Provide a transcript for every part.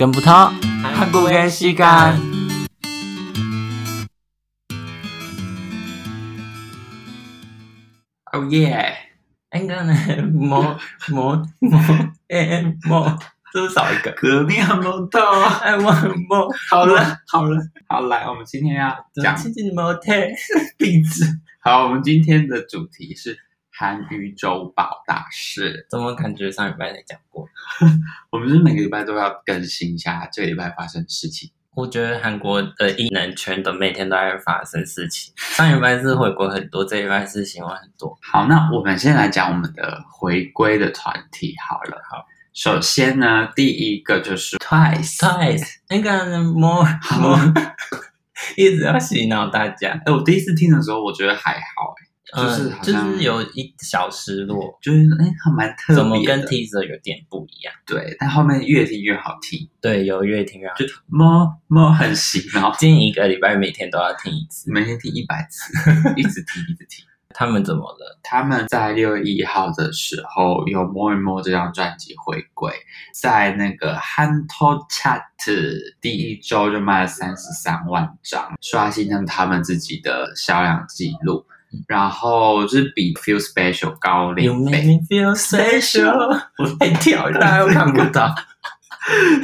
跟不透，韩国嘅時間。哦耶！應該呢，冇冇冇誒冇，是不是少一個？革命摩托。哎，我冇，好了，好了，好来，我们今天要讲自己冇睇。壁纸。好，我们今天的主题是韩语周报大事。怎么感觉上礼拜才讲过？我们是每个礼拜都要更新一下这个礼拜发生的事情。我觉得韩国的艺能圈的每天都在发生事情。上礼拜是回国很多，这礼拜是新闻很多。好，那我们先来讲我们的回归的团体好了。好，首先呢，第一个就是 Twice。Twice 那个 more more 一直要洗脑大家，哎，我第一次听的时候，我觉得还好，哎，就是嗯就是有一小失落，就是哎，还蛮特别的。怎么跟 teaser 有点不一样？对，但后面越听越好听，对，有越听越好就。么么很洗脑，近一个礼拜每天都要听一次。每天听一百次，一直听一直听。他们怎么了？他们在六月一号的时候有《More and More》这张专辑回归，在那个 Hanto Chat 第一周就卖了三十三万张，刷新了他们自己的销量记录，然后就是比 Feel Special 高两倍，feel special，我太跳，大家又看不到。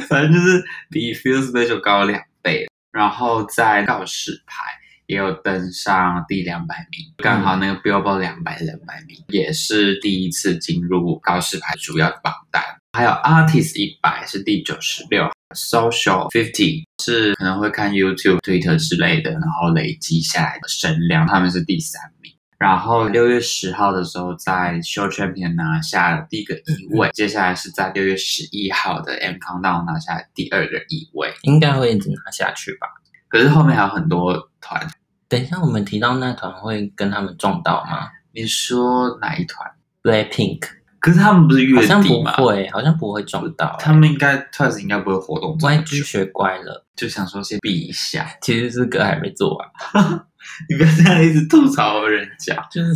反正就是比 Feel Special 高两倍。然后在告示牌也有登上第两百名，刚好那个 Billboard 两百两百名也是第一次进入告示牌主要的榜单。还有 Artist 一百是第九十六，Social Fifty 是可能会看 YouTube、Twitter 之类的，然后累积下来的声量，他们是第三名。然后六月十号的时候，在 Show Champion 拿下了第一个一位，接下来是在六月十一号的 M Countdown 拿下第二个一位。应该会一直拿下去吧？可是后面还有很多团，等一下，我们提到那团会跟他们撞到吗你说哪一团？？Blackpink 可是他们不是月好像不？会，好像不会撞到、他们应该 Twice 应该不会活动这么 YG 久，学乖了，就想说先避一下。其实是歌还没做完，你不要这样一直吐槽人家。就是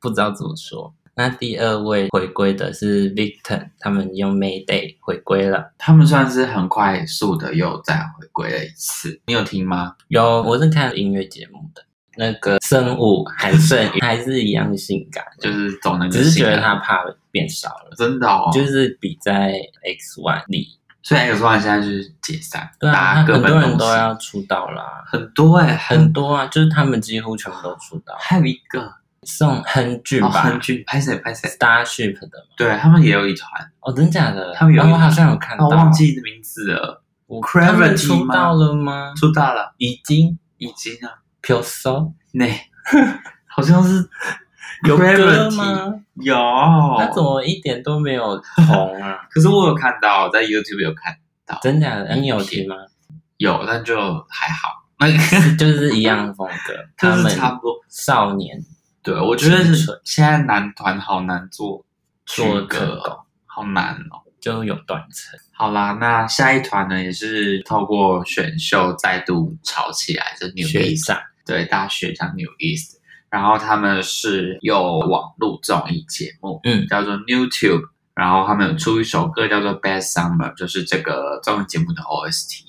不知道怎么说。那第二位回归的是 Victon，他们用 Mayday 回归了。他们算是很快速的又再回归了一次，你有听吗？有，我是看音乐节目的，那个生物韩胜宇还是一样性感，就是走那个只是觉得他怕变少了，真的哦，就是比在 X One 里，所以 X One 现在就是解散，对啊，很多人都要出道啦，很多哎、很多啊，就是他们几乎全部都出道。还有一个宋亨俊哦，吧、亨俊拍谁拍谁，Starship 的嘛，对他们也有一团，哦，真假的？他们有我好像有看到，哦，忘记名字了，我们出吗道了吗？出道了，已经。已经啊。U So 那好像是有歌吗？有，他怎么一点都没有红啊？可是我有看到，在 YouTube 有看到，真假的？你有听吗？有，但就还好，那个 就是一样的风格，他就们是差不多。少年对，我觉得是现在男团好难做做区隔成功哦，好难哦。就有断层。好啦，那下一团呢，也是透过选秀再度炒起来的 New East，对大学长 New East，然后他们是有网络综艺节目，嗯叫做 New Tube，然后他们有出一首歌叫做 Best Summer，就是这个综艺节目的 OST。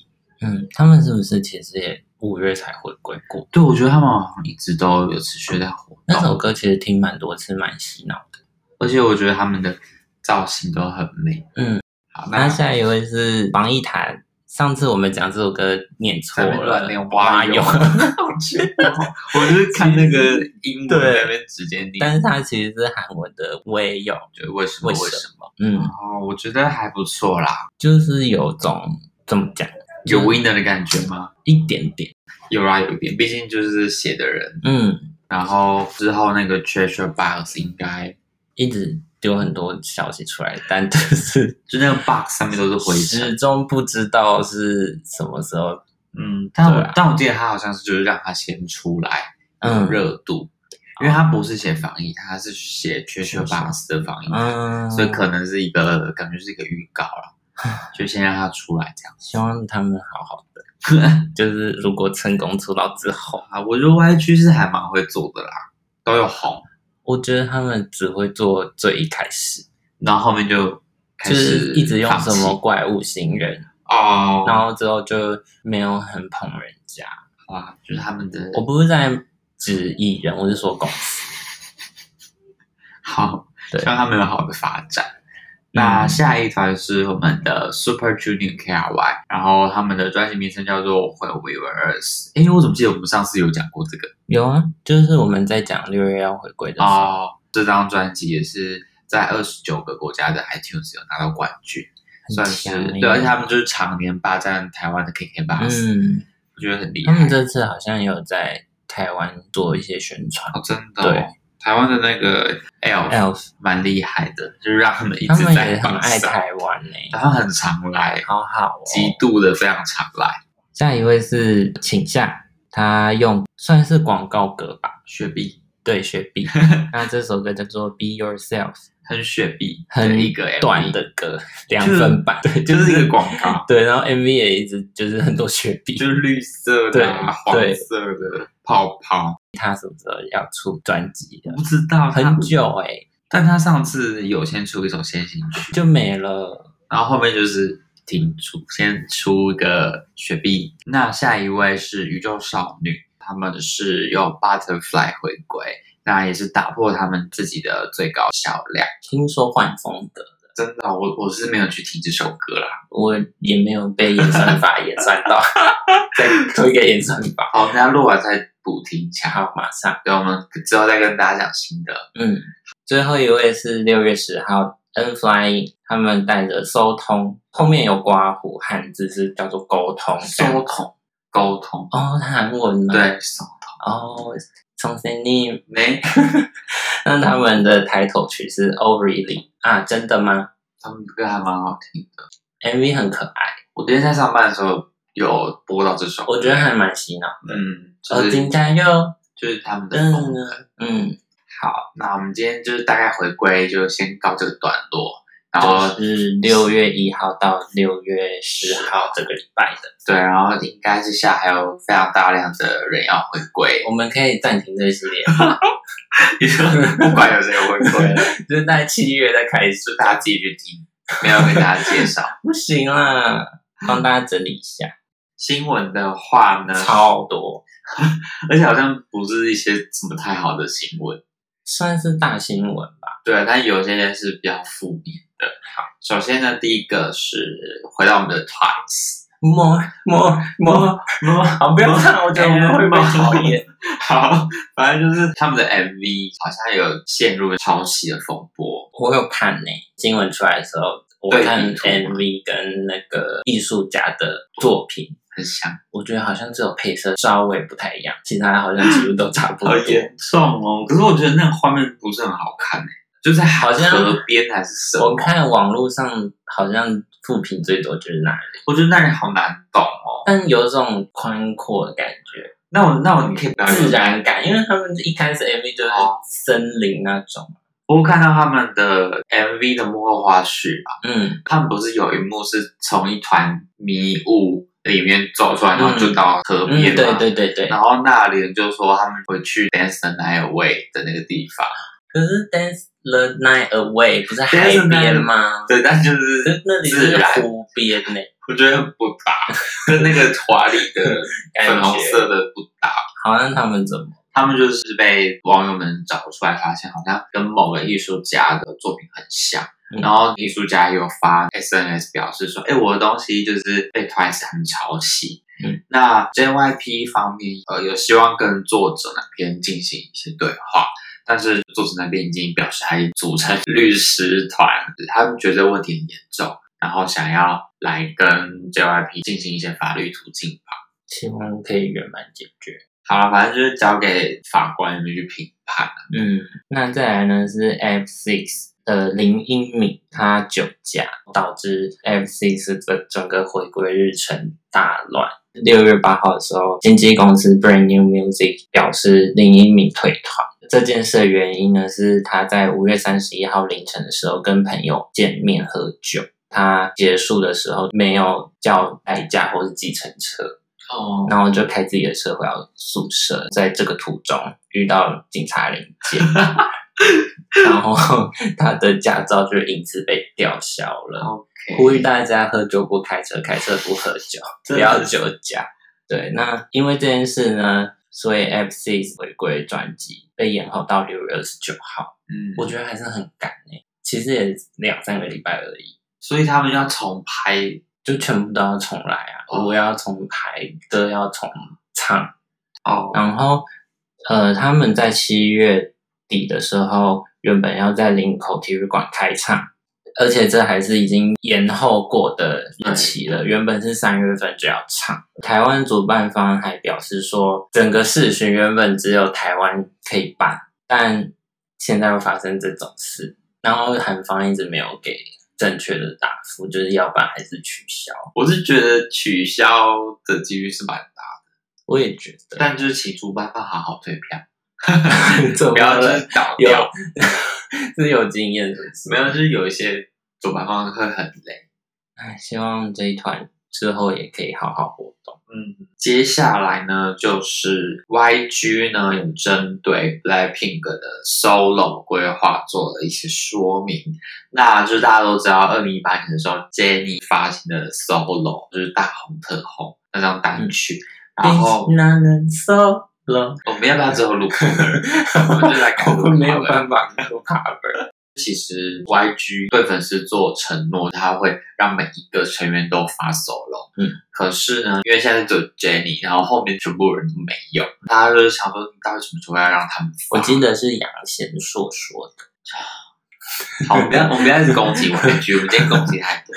嗯，他们是不是其实也五月才回归过？对，我觉得他们好像一直都有持续在火那首，歌其实听蛮多次，蛮洗脑的。而且我觉得他们的造型都很美。嗯，好，那下一位是王一涵。上次我们讲这首歌念错了乱，念蛙泳泳，好气哦！我就是看那个英文对在那边直接念，但是它其实是韩文的微泳。就为什么为什么为什么？嗯，哦，我觉得还不错啦，就是有种怎么讲，有 winner 的感觉吗？一点点。有啦，有一点，毕竟就是写的人。嗯，然后之后那个 Treasure Box 应该一直丢很多消息出来，但 就是就那个 box 上面都是灰始。终不知道是什么时候。嗯，但我、但我记得他好像是就是让他先出来，嗯热度，因为他不是写防疫，他是写 Treasure Box 的防疫，嗯，所以可能是一个感觉是一个预告了，就先让他出来这样。希望他们好好的。就是如果成功出道之后，啊，我觉得 YG 是还蛮会做的啦，都有红，我觉得他们只会做最一开始，然后后面就开就是一直用什么怪物新人，哦，然后之后就没有很捧人家。啊，就是他们的我不是在指艺人，我是说公司。好，对希望他们有好的发展。那嗯下一团是我们的 Super Junior KRY，然后他们的专辑名称叫做《When We Were Us》。哎，我怎么记得我们上次有讲过这个？有啊，就是我们在讲六月要回归的时候，哦，这张专辑也是在二十九个国家的 iTunes 有拿到冠军，算是对，而且他们就是常年霸占台湾的 KK Bus，、嗯，我觉得很厉害。他们这次好像也有在台湾做一些宣传。哦，真的、对哦，台湾的那个 Elf Elf 蛮厉害的，就是让他们一他们直在也很爱上，台湾呢、他们很常来，好好哦。极度的非常常来。下一位是请夏，他用算是广告歌吧，雪碧。对雪碧。那这首歌叫做《Be Yourself》，很雪碧，很一个 MV 短，的歌，两分半，对，就是一个广告，对，然后 MV 也一直就是很多雪碧。就是绿色的、啊、黄对。色的泡泡。他什么时候要出专辑的？不知道很，久哎、但他上次有先出一首先行曲，就没了。然后后面就是停出，先出一个雪碧。那下一位是宇宙少女，他们是用 Butterfly 回归，那也是打破他们自己的最高销量。听说换风格，真的，我我是没有去听这首歌啦。我也没有被演算法演算到，再推给演算法。好，等下录完再补听一下。好，马上。对，我们之后再跟大家讲新的。嗯，最后一位是六月十号，N Flying，他们带着收通，后面有刮胡，汉字是叫做沟通。沟通，沟通，哦，韩文吗？对，收通。哦，从 s e n i 没，那他们的抬头曲是 Oh Really 啊？真的吗他们歌还蛮好听的。？MV 很可爱，我今天在上班的时候有播到这首，我觉得还蛮洗脑的。嗯，哦，就是金加油！就是他们的嗯风格。嗯，好，那我们今天就是大概回归，就先告这个段落。然后是六月一号到六月十号这个礼拜的，对，然后应该是下还有非常大量的人要回归，我们可以暂停这个系列，你 说 不管有谁回归，就是在七月再开始。就大家自己去听，没有给大家介绍。不行啦，帮大家整理一下，新闻的话呢，超多，而且好像不是一些什么太好的新闻，算是大新闻吧。对，但有些是比较负面的。好，首先呢，第一个是回到我们的 Twice，more more more more，好，不要唱，我觉得我们会被讨厌。好，反正就是他们的 MV 好像有陷入抄袭的风波，我有看呢、新闻出来的时候，我看 MV 跟那个艺术家的作品，很像，我觉得好像只有配色稍微不太一样，其他好像几乎都差不多严。重哦。可是我觉得那个画面不是很好看诶，就在好像河边还是什么？我看网络上好像负评最多就是那里，我觉得那里好难懂哦。但有种宽阔的感觉，那我那我你可以自然感，因为他们一开始 MV 就是哦森林那种，我看到他们的 MV 的幕后花絮吧，嗯，他们不是有一幕是从一团迷雾里面走出来，然后就到河嗯，边嘛、对对对对。然后那里人就说他们会去 Dance the Night Away 的那个地方，可是 Dance the Night Away 不是海边吗？对，但就是是那里是湖边呢，我觉得不搭，跟那个华丽的 感粉红色的不搭。好像他们怎么？他们就是被网友们找出来，发现好像跟某个艺术家的作品很像。嗯然后艺术家有发 SNS 表示说：“哎，我的东西就是被 Twice 他们抄袭。”嗯，那 JYP 方面呃有希望跟作者那边进行一些对话，但是作者那边已经表示还组成律师团，他们觉得问题很严重，然后想要来跟 JYP 进行一些法律途径吧。希望可以圆满解决。好了，反正就是交给法官们去评判。嗯，那再来呢是 F Six 的林英敏，他酒驾导致 F Six 的整个回归日程大乱。六月八号的时候，经纪公司 Brand New Music 表示林英敏退团。这件事的原因呢，是他在五月三十一号凌晨的时候跟朋友见面喝酒，他结束的时候没有叫代驾或是计程车，哦，然后就开自己的车回到宿舍，在这个途中遇到警察临检，然后他的驾照就因此被吊销了。呼吁大家喝酒不开车，开车不喝酒，不要酒驾。对，那因为这件事呢，所以 F Six 回归专辑被延后到六月二十九号。嗯，我觉得还是很赶诶、其实也两三个礼拜而已，所以他们要重拍就全部都要重来啊，哦舞要重排，歌要重唱。哦，然后，呃，他们在七月底的时候，原本要在林口体育馆开唱，而且这还是已经延后过的日期了。原本是三月份就要唱，台湾主办方还表示说，整个世巡原本只有台湾可以办，但现在又发生这种事，然后韩方一直没有给正确的答复，就是要办还是取消。我是觉得取消的几率是蛮大的我也觉，得，但就是请主办方好好退票，怎不要是倒有掉。是有经验是不是？没有，就是有一些主办方会很累。哎，希望这一团之后也可以好好活动。嗯，接下来呢，就是 YG 呢有针对 Blackpink 的 solo 规划做了一些说明。那就是大家都知道，二零一八年的时候，Jennie 发行的 solo 就是大红特红那张单曲，然后男人 solo，我们要不要之后录 cover？我们就来改录我没有 cover 办法录 cover。其实 YG 对粉丝做承诺，他会让每一个成员都发 solo。嗯，可是呢，因为现在只有 Jennie，然后后面全部人都没有，大家就是想说，你到底什么时候要让他们发？我记得是杨贤硕说的，好，我们不要，我们不要一直攻击 YG，我们今天攻击太多。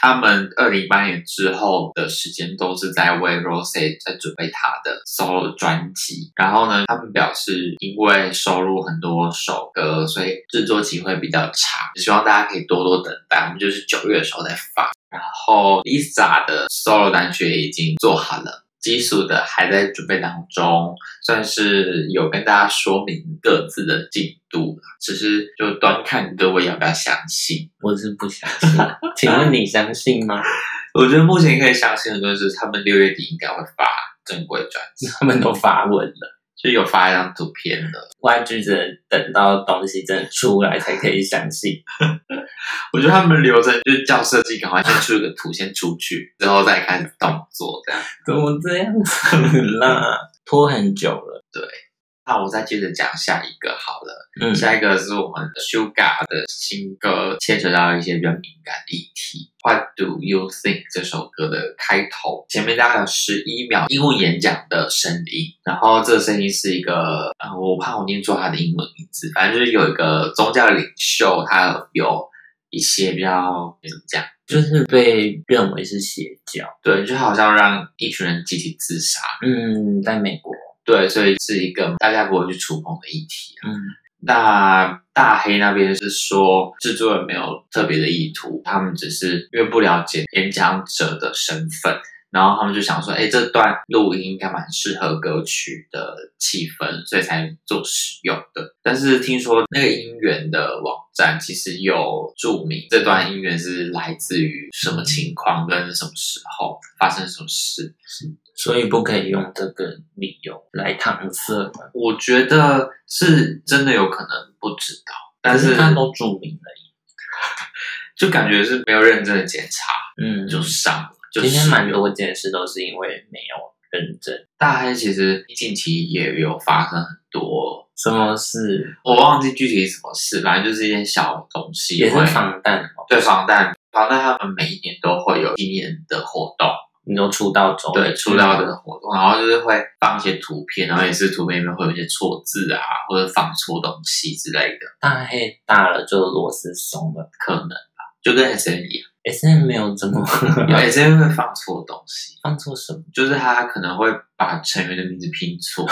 他们二零一八年之后的时间都是在为 Rose 在准备他的 solo 专辑，然后呢，他们表示因为收录很多首歌，所以制作期会比较长，希望大家可以多多等待。我们就是九月的时候再发。然后 Lisa 的 solo 单曲也已经做好了。基础的还在准备当中，算是有跟大家说明各自的进度啦只是就端看各位要不要相信。我是不相信。请问你相信吗？我觉得目前可以相信的就是他们六月底应该会发正规专辑，他们都发文了就有发一张图片的。，YG 只能等到东西真的出来才可以相信。我觉得他们流程就是叫设计赶快先出一个图先出去，之后再开始动作这样。怎么这样子啦？拖很久了。那我再接着讲下一个好了。嗯，下一个是我们的 Sugar 的新歌，牵扯到一些比较敏感的议题。What do you think 这首歌的开头前面大概有十一秒英文演讲的声音，然后这个声音是一个，呃，我怕我念错他的英文名字，反正就是有一个宗教领袖，他有一些比较怎么讲，就是被认为是邪教。对，就好像让一群人集体自杀，嗯，在美国，对，所以是一个大家不会去触碰的议题。嗯，那大黑那边是说，制作人没有特别的意图，他们只是因为不了解演讲者的身份，然后他们就想说，哎，这段录音应该蛮适合歌曲的气氛，所以才做使用的。但是听说那个音源的网站其实有注明这段音源是来自于什么情况跟什么时候发生什么事。所以不可以用这个理由来搪塞。我觉得是真的有可能不知道，但是可他都注明了，就感觉是没有认真的检查嗯，就上了。就今天蛮多件事都是因为没有认真。大黑其实近期也有发生很多，什么事我忘记具体什么事，反正就是一些小东西也是会防弹哦？对防弹，防弹他们每一年都会有纪念的活动，你说出道中对出道的活动，然后就是会放一些图片，然后也是图片里面会有一些错字啊，或者放错东西之类的，大黑大了就螺丝松了。可能吧，就跟 S N 一样，，S N 没有这么因为 S N 会放错东西。放错什么？就是他可能会把成员的名字拼错，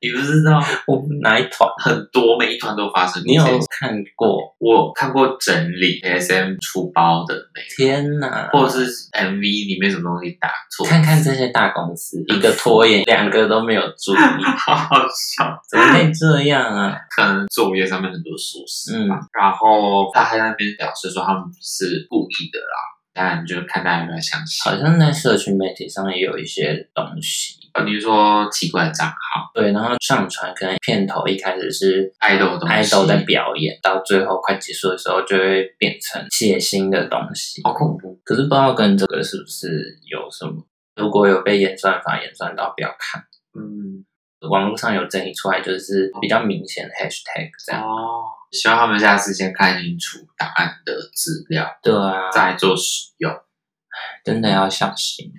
你不知道 我们哪一团？很多每一团都发生你有。看过？我有看过整理 ASM 出包的那个，天哪！或者是 MV 里面什么东西打错，看看这些大公司，一个拖延，两个都没有注意，好好笑。怎么会这样啊？可能作业上面很多疏失嗯。然后他还在那边表示说他们不是故意的啦，当然就看大家要不要相信。好像在社群媒体上也有一些东西，呃，你是说奇怪的账号对，然后上传可能片头一开始是爱豆的东西，爱豆在表演，到最后快结束的时候就会变成血腥的东西。好恐怖。可是不知道跟这个是不是有什么？如果有被演算法演算到，不要看。嗯，网络上有整理出来，就是比较明显的 hashtag 这样。哦，希望他们下次先看清楚答案的资料，对啊，再做使用。真的要小心。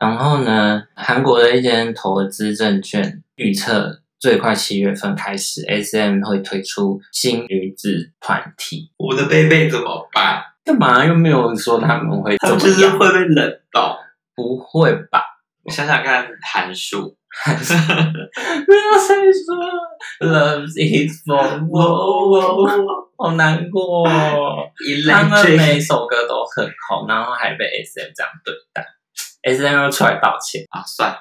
然后呢，韩国的一间投资证券预测，最快七月份开始，SM 会推出新女子团体。我的贝贝怎么办？干嘛又没有说他们会怎么样？们就是会被冷到。不会吧？我想想看，函 数不要再说 Love is for war，好难过、哦。他们每首歌都很红，然后还被 SM 这样对待，SM 又出来道歉。啊，算了。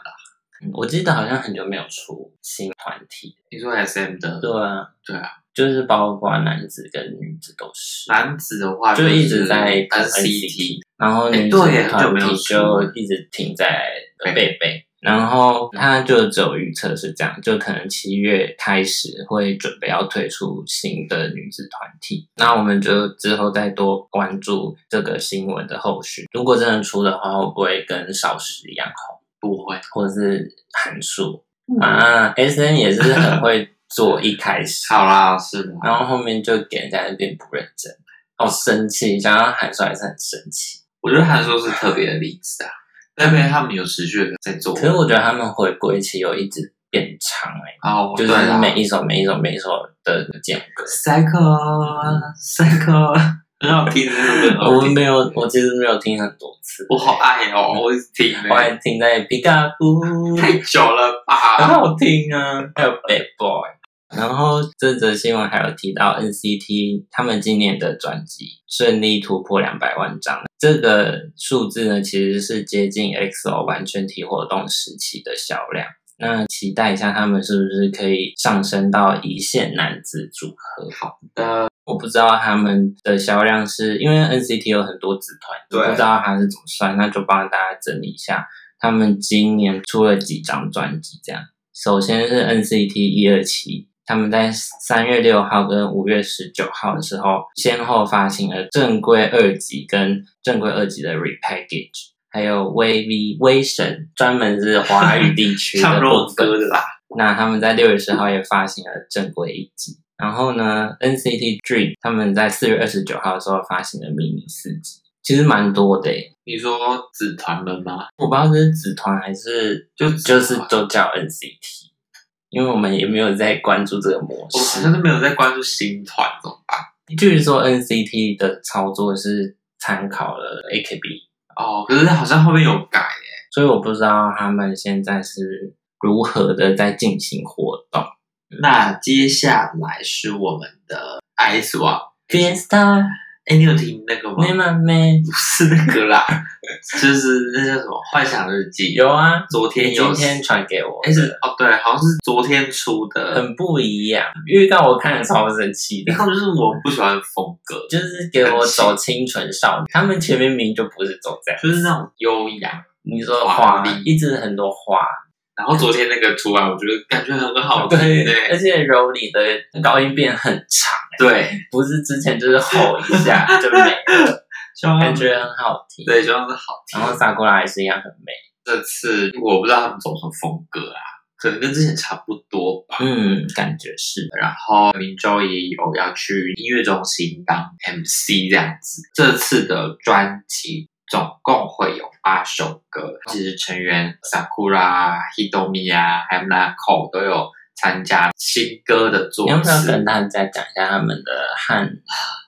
嗯我记得好像很久没有出新团体，你说 S M 的，对啊，对啊，就是包括男子跟女子都是，男子的话就一直在 NCT，然后女子对耶很久团体没有出就一直停在贝贝，然后他就只有预测是这样，就可能七月开始会准备要推出新的女子团体，那我们就之后再多关注这个新闻的后续，如果真的出的话，会不会跟少时一样红，不会，或者是函数啊？S N 也是很 会做一开始，好啦，是的，然后后面就给人家变不认真，好生气，想要喊出来是很生气。我觉得函数是特别的例子啊，那边他们有持续的在做，可是我觉得他们回归期有一直变长哎、哦，就是每一首每一首每一首的间隔。Psycho Psycho 很好听，我没有，我其实没有听很多次，我好爱哦，我听我还欸，听在皮卡布，太久了吧。很？好听啊，还有 Bad Boy。然后这则新闻还有提到 NCT 他们今年的专辑顺利突破两百万张，这个数字呢其实是接近 EXO 完全体活动时期的销量。那期待一下他们是不是可以上升到一线男子组合？好的，我不知道他们的销量是因为 NCT 有很多子团，对不知道它是怎么算，那就帮大家整理一下，他们今年出了几张专辑。这样，首先是 NCT 一二七，他们在三月六号跟五月十九号的时候，先后发行了正规二级跟正规二级的 repackage，还有 VV 威神，专门是华语地区的 部分歌的啦，那他们在六月十号也发行了正规一级，然后呢，NCT Dream 他们在四月二十九号的时候发行了迷你四级，其实蛮多的诶。你说子团们吗？我不知道这是子团还是就就是都叫 NCT，因为我们也没有在关注这个模式我好式。像都没有在关注新团，怎么办？据说 NCT 的操作是参考了 AKB，哦，可是好像后面有改耶，所以我不知道他们现在是如何的在进行活动。那接下来是我们的 Ice One。哎，你有听那个吗？没没没不是那个啦，就是那叫什么《幻想日记》。有啊，昨天有，今天传给我哎是，哦，对，好像是昨天出的。很不一样。预告我看了超生气的然，后就是我不喜欢风格，就是给我走清纯少女，他们前面明明就不是走这样。就是那种优雅。你说花华丽一直很多花，然后昨天那个出来，我觉得感觉很好 听对，而对且柔里的高音变很长，对，不是之前就是吼一下就没了，感觉很好听。对，希望是好听然。后萨库拉还是一样很美，这次我不知道他们走什么风格啊，可能跟之前差不多吧。嗯，感觉是。然后明周也有要去音乐中心当 MC 这样子。这次的专辑总共会有八首歌，其实成员 Sakura、Hitomi 啊，还有 Nako 都有参加新歌的作你要不要词跟。大家讲一下他们的汉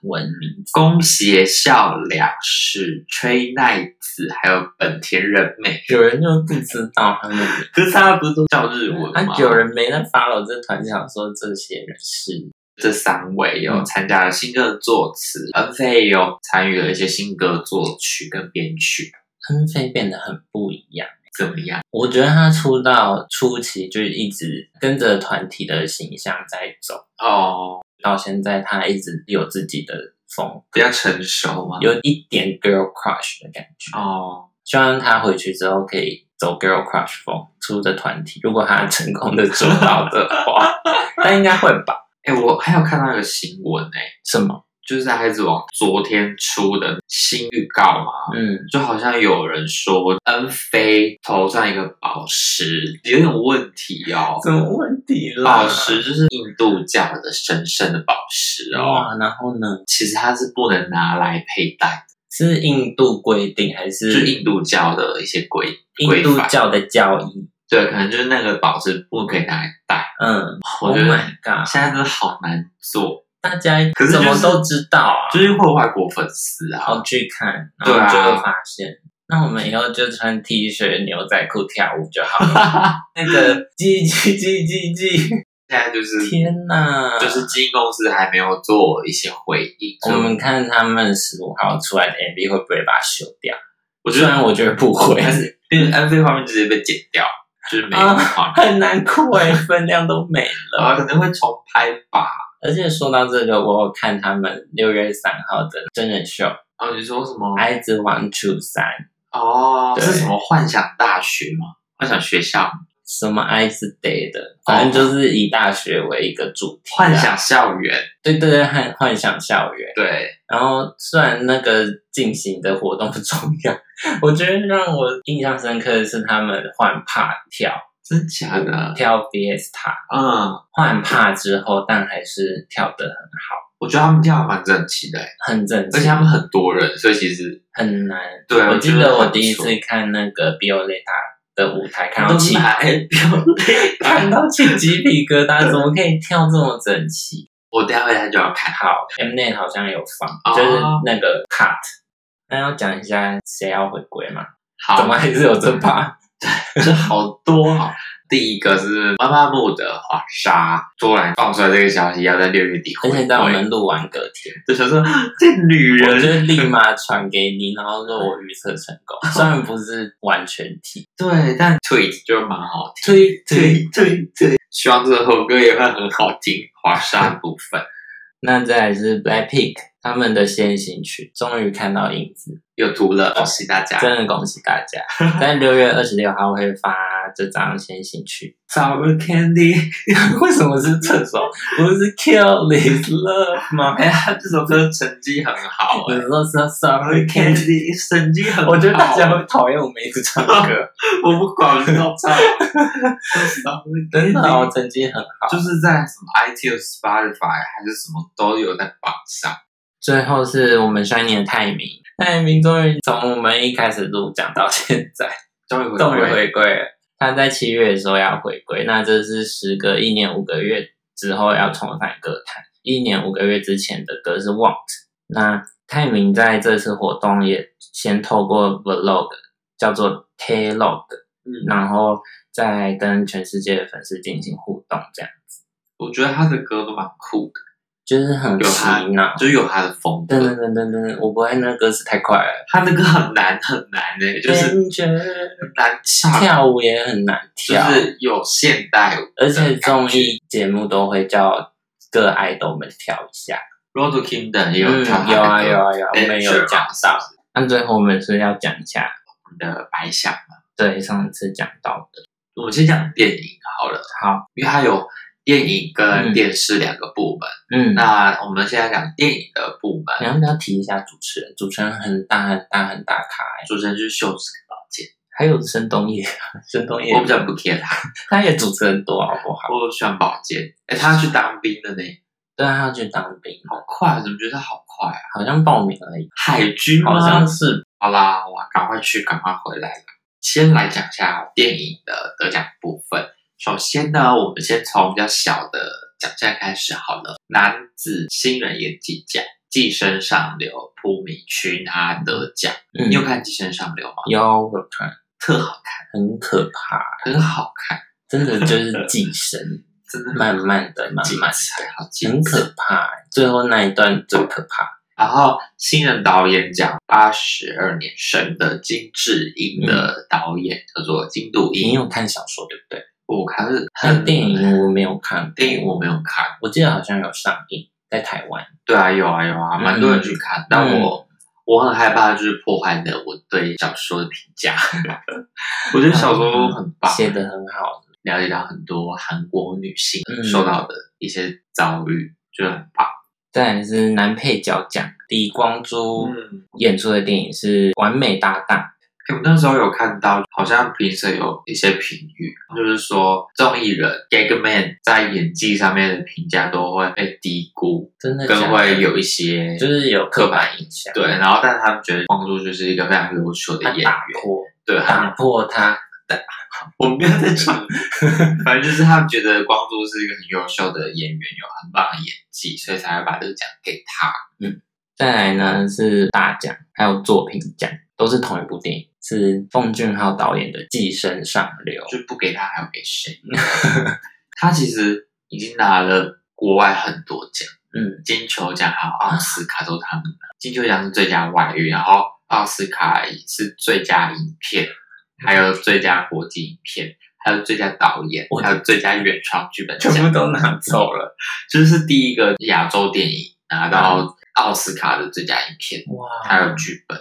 文名字？宫胁孝良是吹奈子，还有本田仁美。有人就不知道他们可是他不是都叫日文吗？啊，有人没在 follow 这团，就想说这些人是这三位有嗯参加了新歌的作词，恩菲也有参与了一些新歌作曲跟编曲，恩菲变得很不一样。怎么样？我觉得他出道初期就一直跟着团体的形象在走，哦，到现在他一直有自己的风比较成熟嘛？有一点 girl crush 的感觉。哦，希望他回去之后可以走 girl crush 风出的团体，如果他成功的做到的话，那应该会吧？哎，我还有看到一个新闻哎，什么？就是在孩子王昨天出的新预告嘛，嗯，就好像有人说恩菲头上一个宝石有点问题哦。什么问题了？宝石就是印度教的神圣的宝石哦，哇，然后呢？其实它是不能拿来佩戴，是印度规定还是就印度教的一些规规印度。教的教义？对，可能就是那个宝石不可以拿来戴。嗯，Oh 我觉得 my god，现在真的好难做，大家可是就是怎么都知道啊？就是会有外国粉丝啊。好去看，然后就会发现。那我们以后就穿 T 恤、牛仔裤跳舞就好了。那个叽叽叽叽叽，现在就是天哪！就是基因公司还没有做一些回应，我们看他们十五号出来的 MV 会不会把它修掉？我觉得虽然我觉得不会，但是因为 MV 画面直接被剪掉，就是没有啊很难过哎，分量都没了。啊，可能会重拍吧。而且说到这个，我有看他们六月三号的真人秀《哦，你说什么？孩子王初三》，哦，对是什么幻想大学吗？幻想学校，什么 Ice Day 的，反正就是以大学为一个主题啊、幻想校园，对对对，幻幻想校园。对，然后虽然那个进行的活动不重要，我觉得让我印象深刻的是他们换帕跳真假的？跳 Fiesta，嗯，换帕之后，但还是跳得很好，我觉得他们跳得蛮整齐的，欸很整齐，而且他们很多人，所以其实很难。对我记得我第一次看那个 Bioleta 的舞台，看到起。看到起鸡皮疙瘩，怎么可以跳这么整齐？我待会他就要看。好，Mnet 好像有放，哦就是那个 cut。那要讲一下谁要回归吗？怎么，还是有这把？这好多啊！第一个是妈妈木的华沙，突然放出来这个消息，要在六月底回归。而且在我们录完隔天，就想说，这女我就立马传给你，然后说我预测成功，虽然不是完全体。对，但 tweet 就蛮好听。推推推推，希望这首歌也会很好听。华沙的部分那再来是 Blackpink 他们的先行曲，终于看到影子，有图了，恭喜大家！真的恭喜大家！在六月二十六号会发这张先行曲。Sour Candy，为什么是这首？不是 Kill This Love 吗？哎呀，这首歌成绩很好哎、有时候是 Sorry Sour Candy。成绩很好，我觉得大家会讨厌我们一直唱歌，我不管，要唱。真的哦，成绩很好。就是在什么 iTunes、Spotify 还是什么都有在榜上。最后是我们 Shiny 的泰明，泰明终于从我们一开始录讲到现在，终于回终于归，回归了。他在七月的时候要回归，那这是时隔一年五个月之后要重返歌坛。一年五个月之前的歌是 Want。那泰明在这次活动也先透过 Vlog 叫做 Taylog，嗯，然后再跟全世界的粉丝进行互动，这样子我觉得他的歌都蛮酷的，就是很有他。就有他的风格噔。噔噔噔噔，我不会那歌词太快了，他那歌很难很难呢、就是感觉很难唱，跳舞也很难跳就跳，是有现代舞而且综艺节目都会叫各爱豆们跳一下。Road to Kingdom 也有嗯，跳他的歌，有啊有啊有啊，我们有讲嘛到。那最后我们是要讲一下，我们的白想嘛。对上次讲到的。我们先讲电影好了，好，因为它有电影跟嗯电视两个部门。嗯，那我们现在讲电影的部你门，要不要提一下主持人？主持人很大很大很大咖欸，主持人就是秀子跟宝剑。还有申 东烨，申东烨我比较不 care 他，他也主持人多，好不好？我喜欢宝剑。哎，他去当兵了呢，对啊，他要去当兵，好快，怎么觉得好快啊？好像报名而已，海军吗？好像是好啦，我赶快去，赶快回来了。先来讲一下电影的得奖部分。首先呢，我们先从比较小的奖项开始好了。男子新人演技奖，《寄生上流》朴敏勋他得奖。嗯你有看《寄生上流》吗？有我有看，特好看，很可怕，很好看，真的就是寄生，真的慢慢的、慢慢彩，好的，很。可怕。最后那一段最可怕。然后新人导演奖，八十二年生的金智英的导演、叫做金度你英。有看小说对不对？我看是那电影我没有看，电影我没有看。我记得好像有上映在台湾。对啊，有啊有啊，嗯蛮多人去看，但我、我很害怕就是破坏了我对小说的评价。我觉得小说很棒，写的很好，了解到很多韩国女性嗯受到的一些遭遇，觉得很棒。再来是男配角奖，李光洙嗯，演出的电影是《完美搭档》。我那时候有看到，好像评审有一些评语，就是说综艺人 Gagman 在演技上面的评价都会被低估，真的假的跟会有一些就是有刻板印象，对，然后但是他们觉得光洙就是一个非常优秀的演员，打破对，打破他，我不要再讲，反正就是他们觉得光洙是一个很优秀的演员，有很棒的演技，所以才会把这个奖给他。嗯再来呢是大奖，还有作品奖，都是同一部电影，是奉俊昊导演的《寄生上流》。就不给他，还要给谁？他其实已经拿了国外很多奖，嗯，金球奖还有奥斯卡都是他们拿。金球奖是最佳外语，然后奥斯卡是最佳影片，还有最佳国际影片，还有最佳导演，还有最佳原创剧本，全部都拿走了，就是第一个亚洲电影拿到奥斯卡的最佳影片，哇，还有剧本。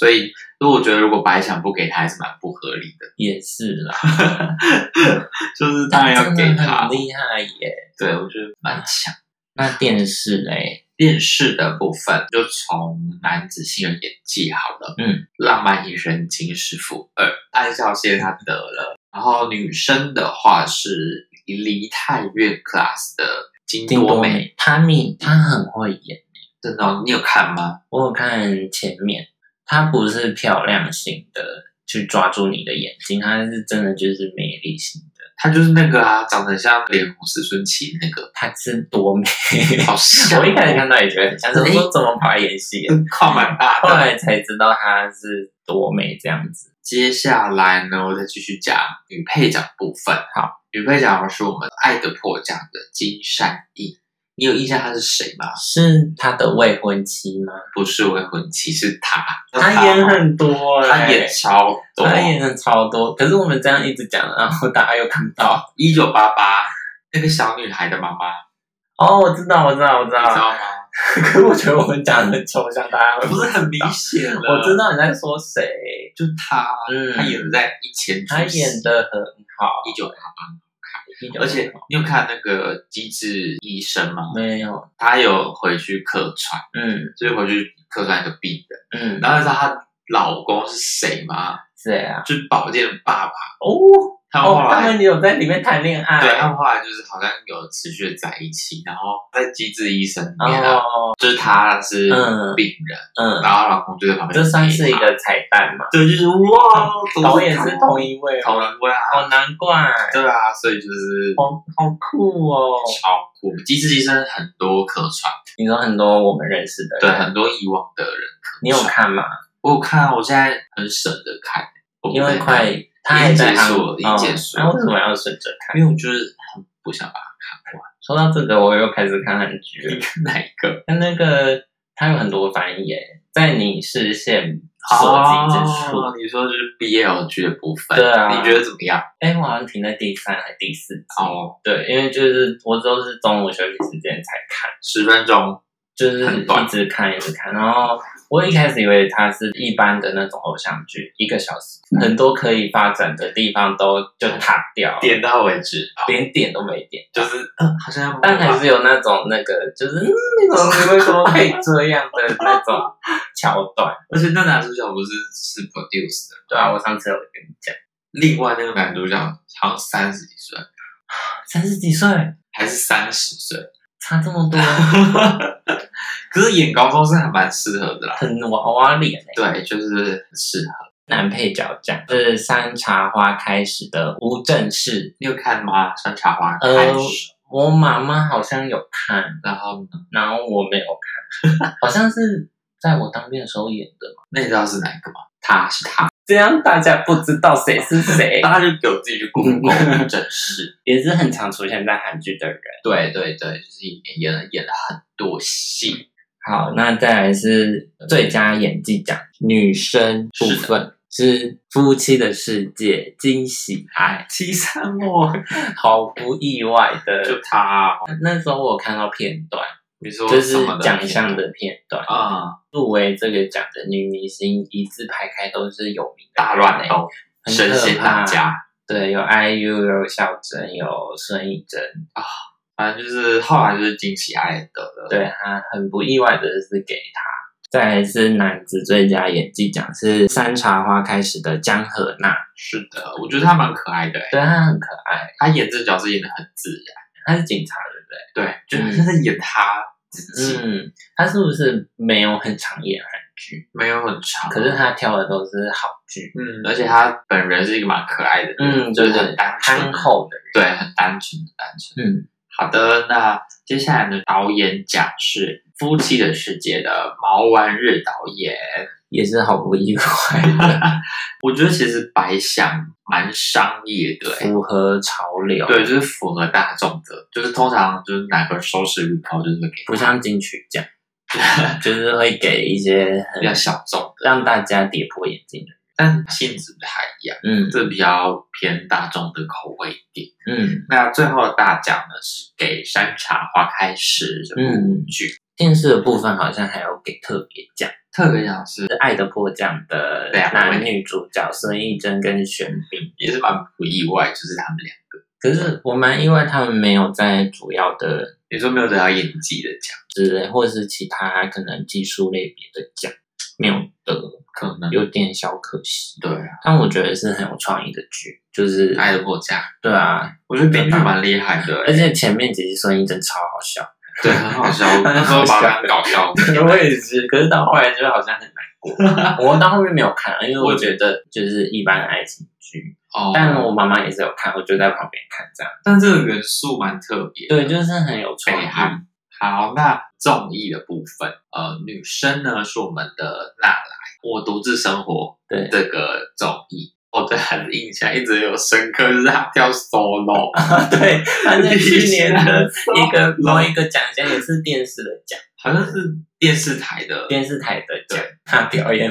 所以，如果我觉得如果白想不给他，还是蛮不合理的。也是啦，就是当然要给他很，厉害耶。对我觉得蛮强。那电视嘞，电视的部分就从男子新人演技好了，嗯，浪漫医生金师傅二，安孝燮他得了，然后女生的话是梨泰院 class 的金金多美，多美，她米她很会演，真的哦、你有看吗？我有看前面，她不是漂亮型的去抓住你的眼睛，它是真的就是魅力型的，它就是那个啊，长得像脸红石春琪那个，她是多美。好像哦 我一开始看到也觉得很像，我说怎么跑来演戏的？跨蛮大后的。来才知道她是多美这样子。接下来呢，我再继续讲女配角部分。好，女配角是我们《爱的迫降》的金善逸，你有印象她是谁吗？是她的未婚妻吗？不是未婚妻，是他。她演很多、欸，他演超多。她演的超多，可是我们这样一直讲，然后大家又看不到。一九八八那个小女孩的妈妈，哦，我知道，我知道，我知道。你知道吗？可是我觉得我们讲的很抽象，大家会不是很明显了。我知，道你在说谁，就是他，嗯他演的在一千，他演的很好，一九八八，而且你有看那个《机智医生》吗？没有，他有回去客串，嗯就是回去客串一个病人。嗯，然后你知道她老公是谁吗？谁啊？就是宝健的爸爸。哦哦，他们后来，他们有在里面谈恋爱，对他们后来就是好像有持续的在一起，然后在《机智医生》里面啊，哦，就是他是嗯病人，嗯，然后老公就在旁边，这算是一个彩蛋嘛？对，就是哇，导演是同一一位同吗，一位啊，哦，难怪，对啊，所以就是好好酷哦。超酷。机智医生很多客串，你说很多我们认识的对，很多以往的人客。你有？看吗？我有看，我现在很舍得看，因为快，他还在韩已经结束了已经哦结束了那为什么要顺着看？因为我就是很不想把它看完。说到这个，我又开始看韩剧了。哪一个？但那个它有很多翻译耶，在你视线所及之处。哦你说就是 BL 剧的部分，对啊你觉得怎么样？哎、我好像停在第三还第四集。哦，对，因为就是我都是中午休息时间才看，十分钟，就是一直看一直看。然后我一开始以为它是一般的那种偶像剧，一个小时，很多可以发展的地方都就塌掉，点到为止，连点都没点。就是嗯，好像但还是有那种那个，就是嗯，那种你为什么可以这样的那种桥段？而且那男主角不是是 produce 的，对啊，我上次有跟你讲，另外那个男主角好像三十几岁，三十几岁？还是三十岁，差这么多，可是演高中生还蛮适合的啦。很娃娃脸哎、对，就是很适合。男配角奖是《山茶花开始》的吴正式，你有看吗？山茶花呃开始，我妈妈好像有看，然后？然后我没有看，好像是在我当兵的时候演的嘛。那你知道是哪一个吗？他是他，这样大家不知道谁是谁，大家就给我自己去 Google 正式。也是很常出现在韩剧的人。对对对，就是演演了演了很多戏。好，那再来是最佳演技奖，女生部分是《夫妻的世界》惊喜爱，七三我 毫不意外的。就他，那时候我看到片段，你说就是奖项的片段。啊，入围这个奖的女明星一字排开都是有名的大乱斗，很深陷可怕大家。对，有 IU，有孝真，有孙艺珍啊。反正就是后来就是惊喜爱得的，对他很不意外的是给他。再来是男子最佳演技奖是《山茶花开始》的江河娜，是的，我觉得他蛮可爱的欸，对他很可爱，他演这角色演的很自然，他是警察对不对，就好像在演他自己，嗯，他是不是没有很常演韩剧？没有很长，可是他挑的都是好剧，嗯，而且他本人是一个蛮可爱的人，嗯，就是很单纯憨，厚的人，对，很单纯的单纯。嗯，好的，那接下来的，导演奖是《夫妻的世界》的毛完日导演。也是好不意外的，我觉得其实白想蛮商业的、欸，符合潮流，对，，就是符合大众的，就是通常就是哪个收视率高，就是会给。不像金曲奖，就是会给一些比较小众的，让大家跌破眼镜的，但性质不太一样，嗯。这比较偏大众的口味一点。嗯。那最后的大奖呢是给《山茶花开时》这部嗯。剧，电视的部分好像还有给特别奖，特别奖是是《爱的迫降》的两男女主角孙艺珍跟玄彬。也是蛮不意外，就是他们两个。可是我蛮意外，他们没有在主要的你说没有得到演技的奖，之类，或者是其他可能技术类别的奖没有得，可能有点小可惜。对啊，但我觉得是很有创意的剧，就是《爱的迫降》，对啊，我觉得编剧蛮厉害的、而且前面几集孙艺珍超好笑，对，很好笑，我那时候把它当搞笑。我也是，可是到后来就好像很难过。我到后面没有看，因为我觉得就是一般的爱情剧，哦但我妈妈也是有看，我就在旁边看这样。但这个元素蛮特别的，对，就是很有创意。好，那综艺的部分，呃，女生呢是我们的娜来，我独自生活对这个综艺，我对他的印象一直有深刻，就是他跳 solo，对，他在去年的一个某一个奖项也是电视的奖，好像是电视台的，电视台的奖，他表演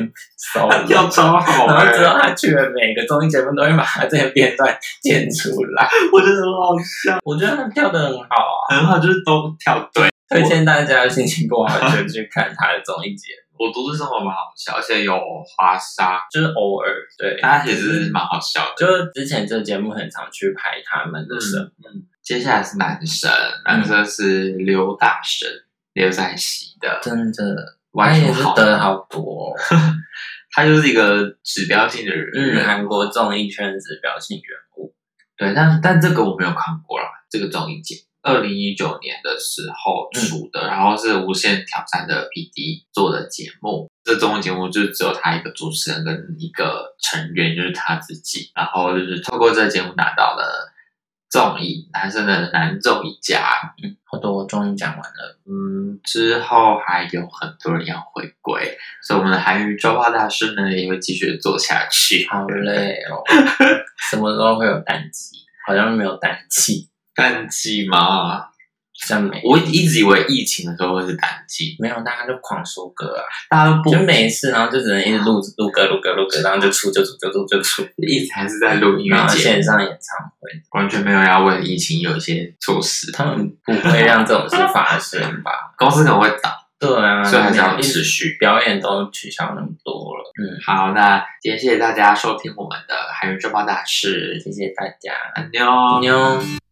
solo，她跳超好、然后之后欸，他去了每个综艺节目都会把他这些片段剪出来，我觉得很好笑，我觉得他跳的很好啊，很好，就是都跳对。推荐大家心情不好就去看他的综艺节目，我独自生活蛮好笑，而且有花沙，就是偶尔对，大家也是蛮好笑的。就之前这个节目很常去拍他们的生活，嗯，接下来是男生，男生是刘大神，刘在熙的，真的，完他也是全好得好多、哦，他就是一个指标性的人，嗯，韩国综艺圈指标性人物，对，但但这个我没有看过啦，这个综艺节目。二零一九年的时候出的，然后是无限挑战的 PD 做的节目。这综艺节目就只有他一个主持人跟一个成员，就是他自己。然后就是透过这个节目拿到了综艺男生的男综艺家。嗯，好多终于讲完了，嗯，之后还有很多人要回归，所以我们的韩语周报大师呢也会继续做下去。好累哦，什么时候会有单机？好像没有淡季，淡季吗？好像没，我一直以为疫情的时候会是淡季，没有，大家就狂收歌啊，大家都不就没事，然后就只能一直录录歌录歌录歌，然后就出就出就出就出，一直还是在录音乐节目，线上演唱会，完全没有要为了疫情有一些措施。他们不会让这种事发生吧？公司可能会倒，对啊，所以还是要一直持续。表演都取消那么多了，嗯，好，那今天谢谢大家收听我们的韩语周报大事，谢谢大家，安妞。妞。